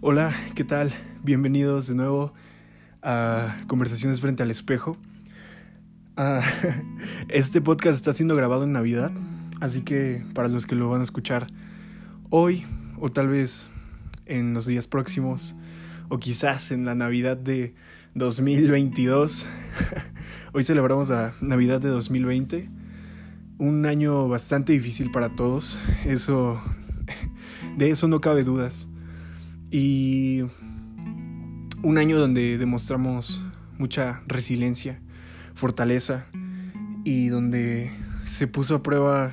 Hola, ¿qué tal? Bienvenidos de nuevo a Conversaciones frente al espejo. Ah, este podcast está siendo grabado en Navidad, así que para los que lo van a escuchar hoy o tal vez en los días próximos o quizás en la Navidad de 2022, hoy celebramos la Navidad de 2020, un año bastante difícil para todos, eso de eso no cabe dudas. Y un año donde demostramos mucha resiliencia, fortaleza y donde se puso a prueba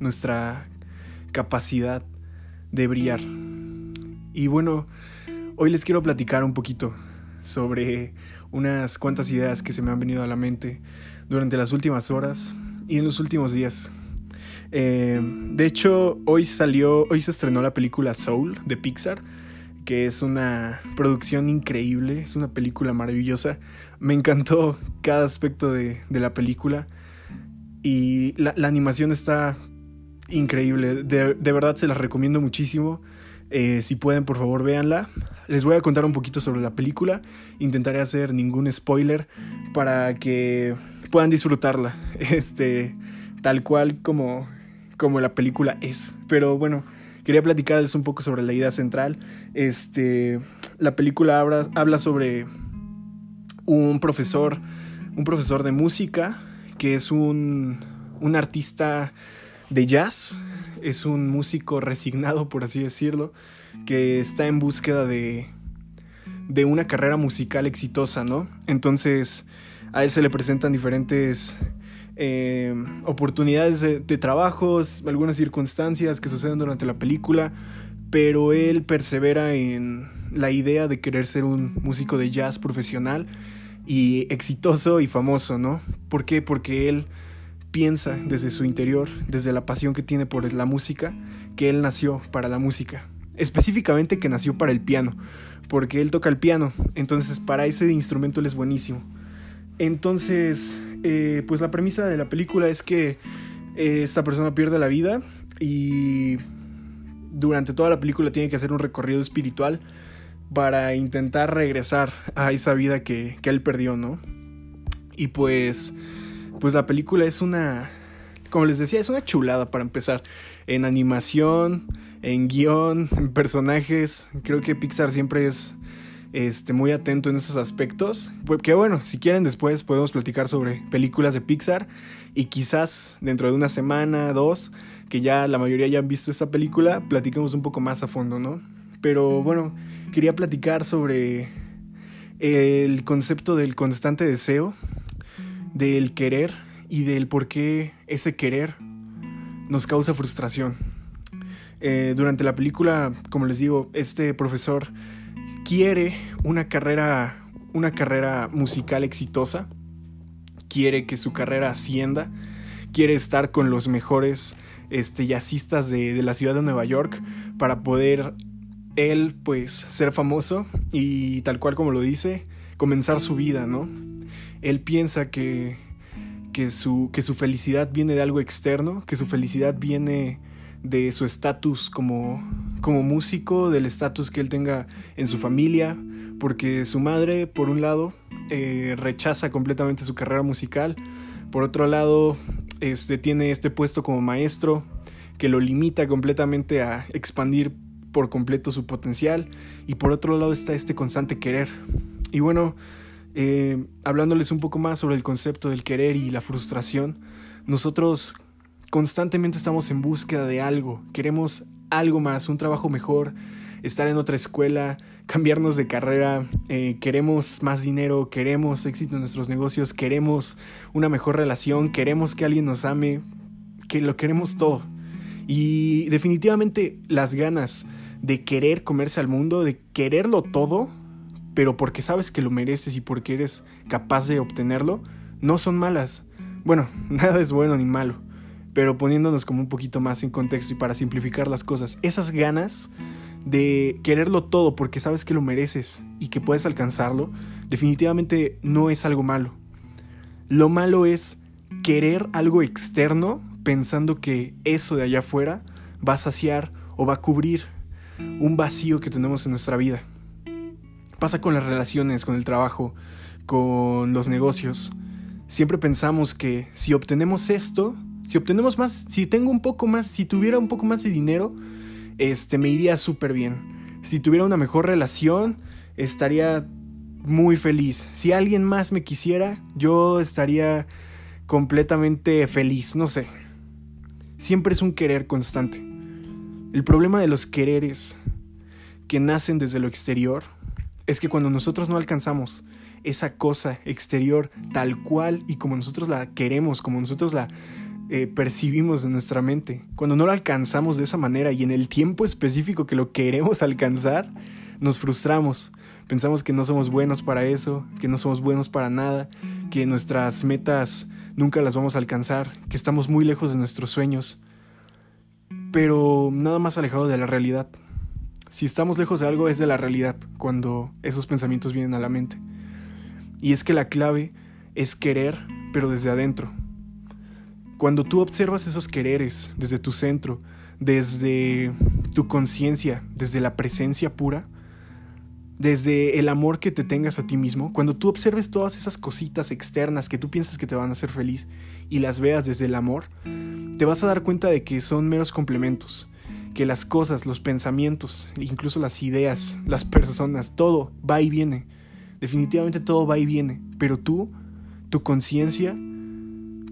nuestra capacidad de brillar. Y bueno, hoy les quiero platicar un poquito sobre unas cuantas ideas que se me han venido a la mente durante las últimas horas y en los últimos días. Eh, de hecho, hoy salió, hoy se estrenó la película Soul de Pixar que es una producción increíble, es una película maravillosa. Me encantó cada aspecto de, la película y la, animación está increíble. De, verdad se las recomiendo muchísimo. Eh, si pueden, por favor, véanla. Les voy a contar un poquito sobre la película. Intentaré hacer ningún spoiler para que puedan disfrutarla. Este, tal cual como, como la película es. Pero bueno, quería platicarles un poco sobre la idea central. Este, la película habla, habla sobre un profesor, un profesor de música que es un, un artista de jazz, es un músico resignado, por así decirlo, que está en búsqueda de, de una carrera musical exitosa, ¿no? Entonces a él se le presentan diferentes eh, oportunidades de, trabajos, algunas circunstancias que suceden durante la película, pero él persevera en la idea de querer ser un músico de jazz profesional y exitoso y famoso, ¿no? ¿Por qué? Porque él piensa desde su interior, desde la pasión que tiene por la música, que él nació para la música. Específicamente que nació para el piano, porque él toca el piano, entonces para ese instrumento él es buenísimo. Entonces, eh, pues la premisa de la película es que eh, esta persona pierde la vida y durante toda la película tiene que hacer un recorrido espiritual para intentar regresar a esa vida que, que él perdió, ¿no? Y pues, pues la película es una, como les decía, es una chulada para empezar. En animación, en guion, en personajes. Creo que Pixar siempre es este, muy atento en esos aspectos. Pues, que bueno, si quieren después podemos platicar sobre películas de Pixar y quizás dentro de una semana, dos, que ya la mayoría ya han visto esta película, platiquemos un poco más a fondo, ¿no? Pero bueno, quería platicar sobre el concepto del constante deseo, del querer y del por qué ese querer nos causa frustración. Eh, durante la película, como les digo, este profesor quiere una carrera, una carrera musical exitosa, quiere que su carrera ascienda, quiere estar con los mejores este, jazzistas de, de la ciudad de Nueva York para poder él pues ser famoso y tal cual como lo dice, comenzar su vida, ¿no? Él piensa que, que, su, que su felicidad viene de algo externo, que su felicidad viene de su estatus como, como músico, del estatus que él tenga en su familia, porque su madre, por un lado, eh, rechaza completamente su carrera musical, por otro lado, este, tiene este puesto como maestro que lo limita completamente a expandir por completo su potencial, y por otro lado está este constante querer. Y bueno, eh, hablándoles un poco más sobre el concepto del querer y la frustración, nosotros constantemente estamos en búsqueda de algo, queremos algo más, un trabajo mejor, estar en otra escuela, cambiarnos de carrera, eh, queremos más dinero, queremos éxito en nuestros negocios, queremos una mejor relación, queremos que alguien nos ame, que lo queremos todo. Y definitivamente las ganas de querer comerse al mundo, de quererlo todo, pero porque sabes que lo mereces y porque eres capaz de obtenerlo, no son malas. Bueno, nada es bueno ni malo pero poniéndonos como un poquito más en contexto y para simplificar las cosas, esas ganas de quererlo todo porque sabes que lo mereces y que puedes alcanzarlo, definitivamente no es algo malo. Lo malo es querer algo externo pensando que eso de allá afuera va a saciar o va a cubrir un vacío que tenemos en nuestra vida. Pasa con las relaciones, con el trabajo, con los negocios. Siempre pensamos que si obtenemos esto, si obtenemos más, si tengo un poco más, si tuviera un poco más de dinero, este me iría súper bien. Si tuviera una mejor relación, estaría muy feliz. Si alguien más me quisiera, yo estaría completamente feliz, no sé. Siempre es un querer constante. El problema de los quereres que nacen desde lo exterior es que cuando nosotros no alcanzamos esa cosa exterior tal cual y como nosotros la queremos, como nosotros la eh, percibimos en nuestra mente, cuando no la alcanzamos de esa manera y en el tiempo específico que lo queremos alcanzar, nos frustramos. Pensamos que no somos buenos para eso, que no somos buenos para nada, que nuestras metas nunca las vamos a alcanzar, que estamos muy lejos de nuestros sueños, pero nada más alejado de la realidad. Si estamos lejos de algo es de la realidad cuando esos pensamientos vienen a la mente. Y es que la clave es querer, pero desde adentro. Cuando tú observas esos quereres desde tu centro, desde tu conciencia, desde la presencia pura, desde el amor que te tengas a ti mismo, cuando tú observes todas esas cositas externas que tú piensas que te van a hacer feliz y las veas desde el amor, te vas a dar cuenta de que son meros complementos, que las cosas, los pensamientos, incluso las ideas, las personas, todo va y viene. Definitivamente todo va y viene, pero tú, tu conciencia,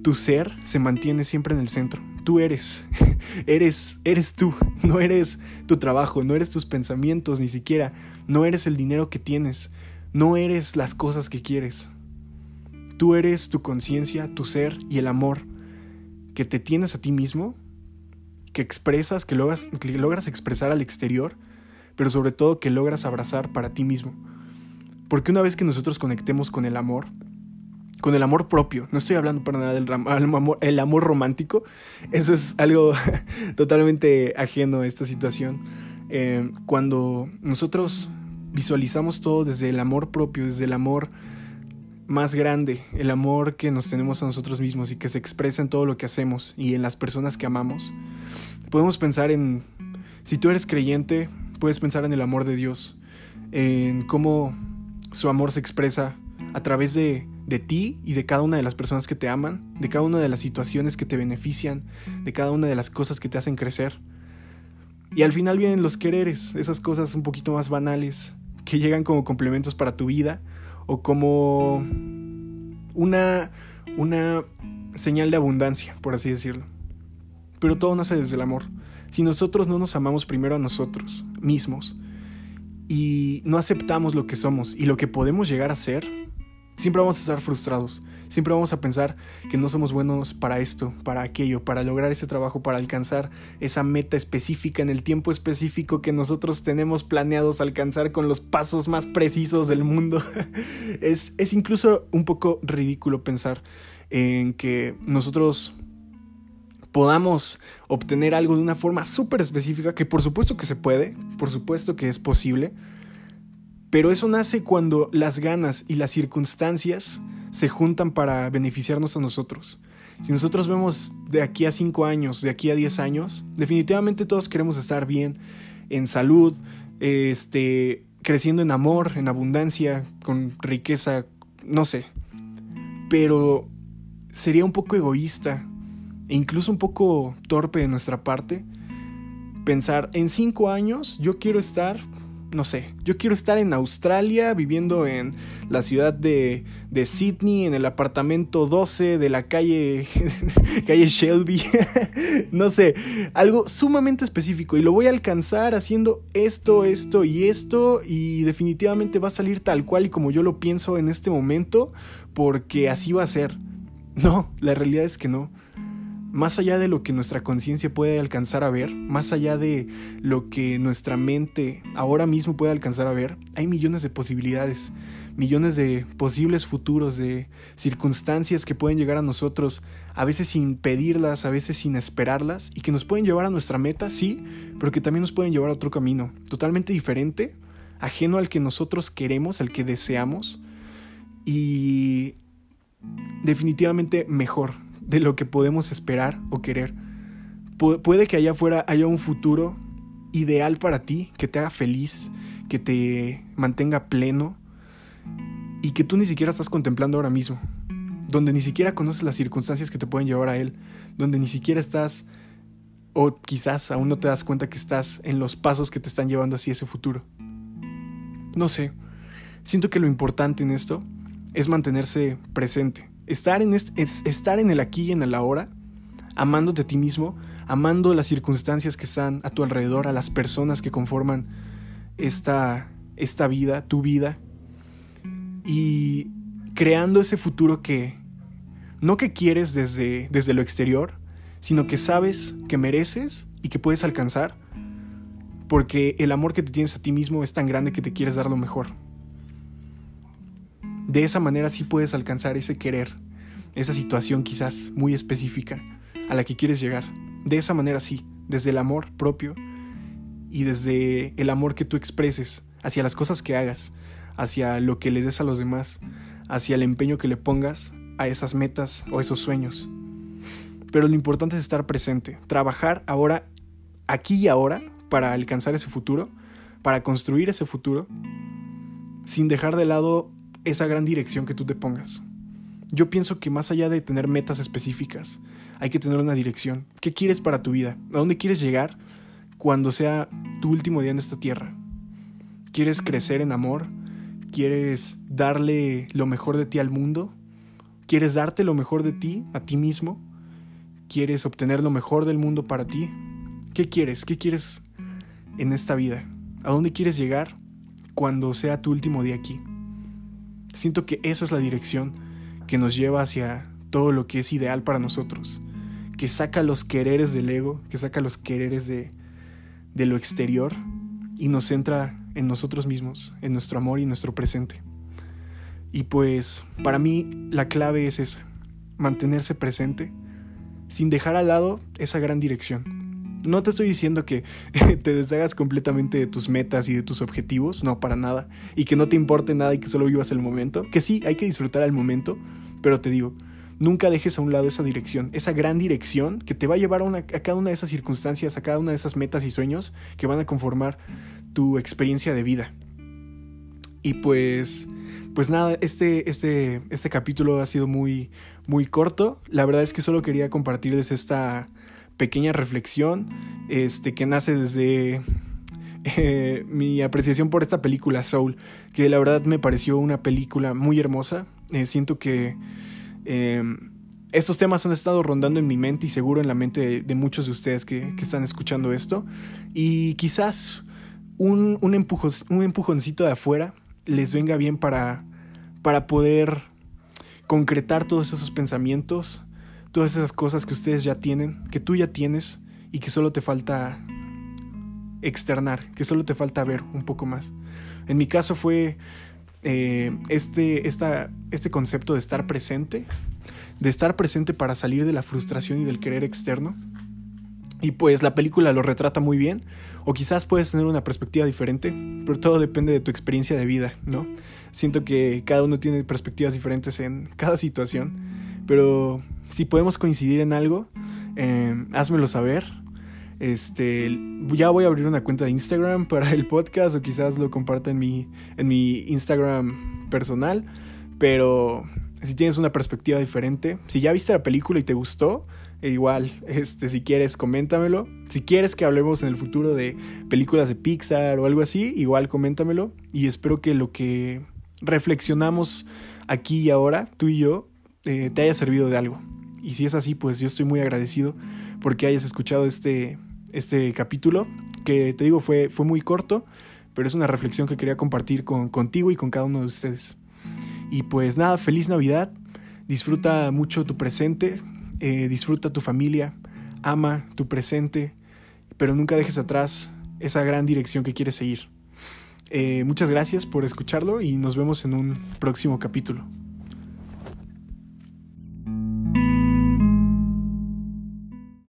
tu ser se mantiene siempre en el centro. Tú eres, eres, eres tú, no eres tu trabajo, no eres tus pensamientos ni siquiera, no eres el dinero que tienes, no eres las cosas que quieres. Tú eres tu conciencia, tu ser y el amor que te tienes a ti mismo, que expresas, que logras, que logras expresar al exterior, pero sobre todo que logras abrazar para ti mismo. Porque una vez que nosotros conectemos con el amor, con el amor propio, no estoy hablando para nada del amor, el amor romántico, eso es algo totalmente ajeno a esta situación. Eh, cuando nosotros visualizamos todo desde el amor propio, desde el amor más grande, el amor que nos tenemos a nosotros mismos y que se expresa en todo lo que hacemos y en las personas que amamos. Podemos pensar en, si tú eres creyente, puedes pensar en el amor de Dios, en cómo su amor se expresa a través de, de ti y de cada una de las personas que te aman, de cada una de las situaciones que te benefician, de cada una de las cosas que te hacen crecer. Y al final vienen los quereres, esas cosas un poquito más banales, que llegan como complementos para tu vida o como una, una señal de abundancia, por así decirlo. Pero todo nace desde el amor. Si nosotros no nos amamos primero a nosotros mismos y no aceptamos lo que somos y lo que podemos llegar a ser, siempre vamos a estar frustrados. Siempre vamos a pensar que no somos buenos para esto, para aquello, para lograr ese trabajo, para alcanzar esa meta específica en el tiempo específico que nosotros tenemos planeados alcanzar con los pasos más precisos del mundo. es, es incluso un poco ridículo pensar en que nosotros podamos obtener algo de una forma súper específica, que por supuesto que se puede, por supuesto que es posible, pero eso nace cuando las ganas y las circunstancias se juntan para beneficiarnos a nosotros. Si nosotros vemos de aquí a 5 años, de aquí a 10 años, definitivamente todos queremos estar bien, en salud, este, creciendo en amor, en abundancia, con riqueza, no sé. Pero sería un poco egoísta e incluso un poco torpe de nuestra parte pensar en 5 años yo quiero estar no sé, yo quiero estar en Australia, viviendo en la ciudad de, de Sydney, en el apartamento 12 de la calle, calle Shelby, no sé, algo sumamente específico y lo voy a alcanzar haciendo esto, esto y esto y definitivamente va a salir tal cual y como yo lo pienso en este momento, porque así va a ser. No, la realidad es que no más allá de lo que nuestra conciencia puede alcanzar a ver, más allá de lo que nuestra mente ahora mismo puede alcanzar a ver, hay millones de posibilidades, millones de posibles futuros, de circunstancias que pueden llegar a nosotros, a veces sin pedirlas, a veces sin esperarlas, y que nos pueden llevar a nuestra meta, sí, pero que también nos pueden llevar a otro camino, totalmente diferente, ajeno al que nosotros queremos, al que deseamos, y definitivamente mejor de lo que podemos esperar o querer. puede que allá afuera haya un futuro ideal para ti, que te haga feliz, que te mantenga pleno y que tú ni siquiera estás contemplando ahora mismo, donde ni siquiera conoces las circunstancias que te pueden llevar a él, donde ni siquiera estás o quizás aún no te das cuenta que estás en los pasos que te están llevando hacia ese futuro. No sé, siento que lo importante en esto es mantenerse presente, estar en, estar en el aquí y en el ahora, amándote a ti mismo, amando las circunstancias que están a tu alrededor, a las personas que conforman esta, esta vida, tu vida, y creando ese futuro que no que quieres desde, desde lo exterior, sino que sabes que mereces y que puedes alcanzar, porque el amor que te tienes a ti mismo es tan grande que te quieres dar lo mejor. De esa manera sí puedes alcanzar ese querer, esa situación quizás muy específica a la que quieres llegar. De esa manera sí, desde el amor propio y desde el amor que tú expreses hacia las cosas que hagas, hacia lo que le des a los demás, hacia el empeño que le pongas a esas metas o esos sueños. Pero lo importante es estar presente, trabajar ahora, aquí y ahora, para alcanzar ese futuro, para construir ese futuro, sin dejar de lado esa gran dirección que tú te pongas. Yo pienso que más allá de tener metas específicas, hay que tener una dirección. ¿Qué quieres para tu vida? ¿A dónde quieres llegar cuando sea tu último día en esta tierra? ¿Quieres crecer en amor? ¿Quieres darle lo mejor de ti al mundo? ¿Quieres darte lo mejor de ti, a ti mismo? ¿Quieres obtener lo mejor del mundo para ti? ¿Qué quieres? ¿Qué quieres en esta vida? ¿A dónde quieres llegar cuando sea tu último día aquí? Siento que esa es la dirección que nos lleva hacia todo lo que es ideal para nosotros, que saca los quereres del ego, que saca los quereres de, de lo exterior y nos centra en nosotros mismos, en nuestro amor y nuestro presente. Y pues para mí la clave es esa, mantenerse presente sin dejar al lado esa gran dirección. No te estoy diciendo que te deshagas completamente de tus metas y de tus objetivos, no, para nada, y que no te importe nada y que solo vivas el momento, que sí, hay que disfrutar el momento, pero te digo, nunca dejes a un lado esa dirección, esa gran dirección que te va a llevar a, a cada una de esas circunstancias, a cada una de esas metas y sueños que van a conformar tu experiencia de vida. Y pues pues nada, este, este, este capítulo ha sido muy, muy corto. La verdad es que solo quería compartirles esta pequeña reflexión este, que nace desde eh, mi apreciación por esta película Soul, que la verdad me pareció una película muy hermosa. Eh, siento que em, estos temas han estado rondando en mi mente y seguro en la mente de, muchos de ustedes que, que, están escuchando esto. Y quizás un, un, un empujoncito de afuera les venga bien para, para poder concretar todos esos pensamientos, todas esas cosas que ustedes ya tienen, que tú ya tienes y que solo te falta externar, que solo te falta ver un poco más. En mi caso fue eh, este, este concepto de estar presente, de estar presente para salir de la frustración y del querer externo y pues la película lo retrata muy bien, o quizás puedes tener una perspectiva diferente, pero todo depende de tu experiencia de vida, ¿no? Siento que cada uno tiene perspectivas diferentes en cada situación, pero si podemos coincidir en algo, eh, házmelo saber. Este, ya voy a abrir una cuenta de Instagram para el podcast o quizás lo comparta en mi, en mi Instagram personal, pero si tienes una perspectiva diferente, si ya viste la película y te gustó, e igual, este, si quieres, coméntamelo. Si quieres que hablemos en el futuro de películas de Pixar o algo así, igual coméntamelo. Y espero que lo que reflexionamos aquí y ahora, tú y yo, eh, te haya servido de algo. Y si es así, pues yo estoy muy agradecido porque hayas escuchado este, este capítulo, que te digo fue, fue muy corto, pero es una reflexión que quería compartir con, contigo y con cada uno de ustedes. Y pues nada, feliz Navidad, disfruta mucho tu presente, eh, disfruta tu familia, ama tu presente, pero nunca dejes atrás esa gran dirección que quieres seguir. Eh, muchas gracias por escucharlo y nos vemos en un próximo capítulo.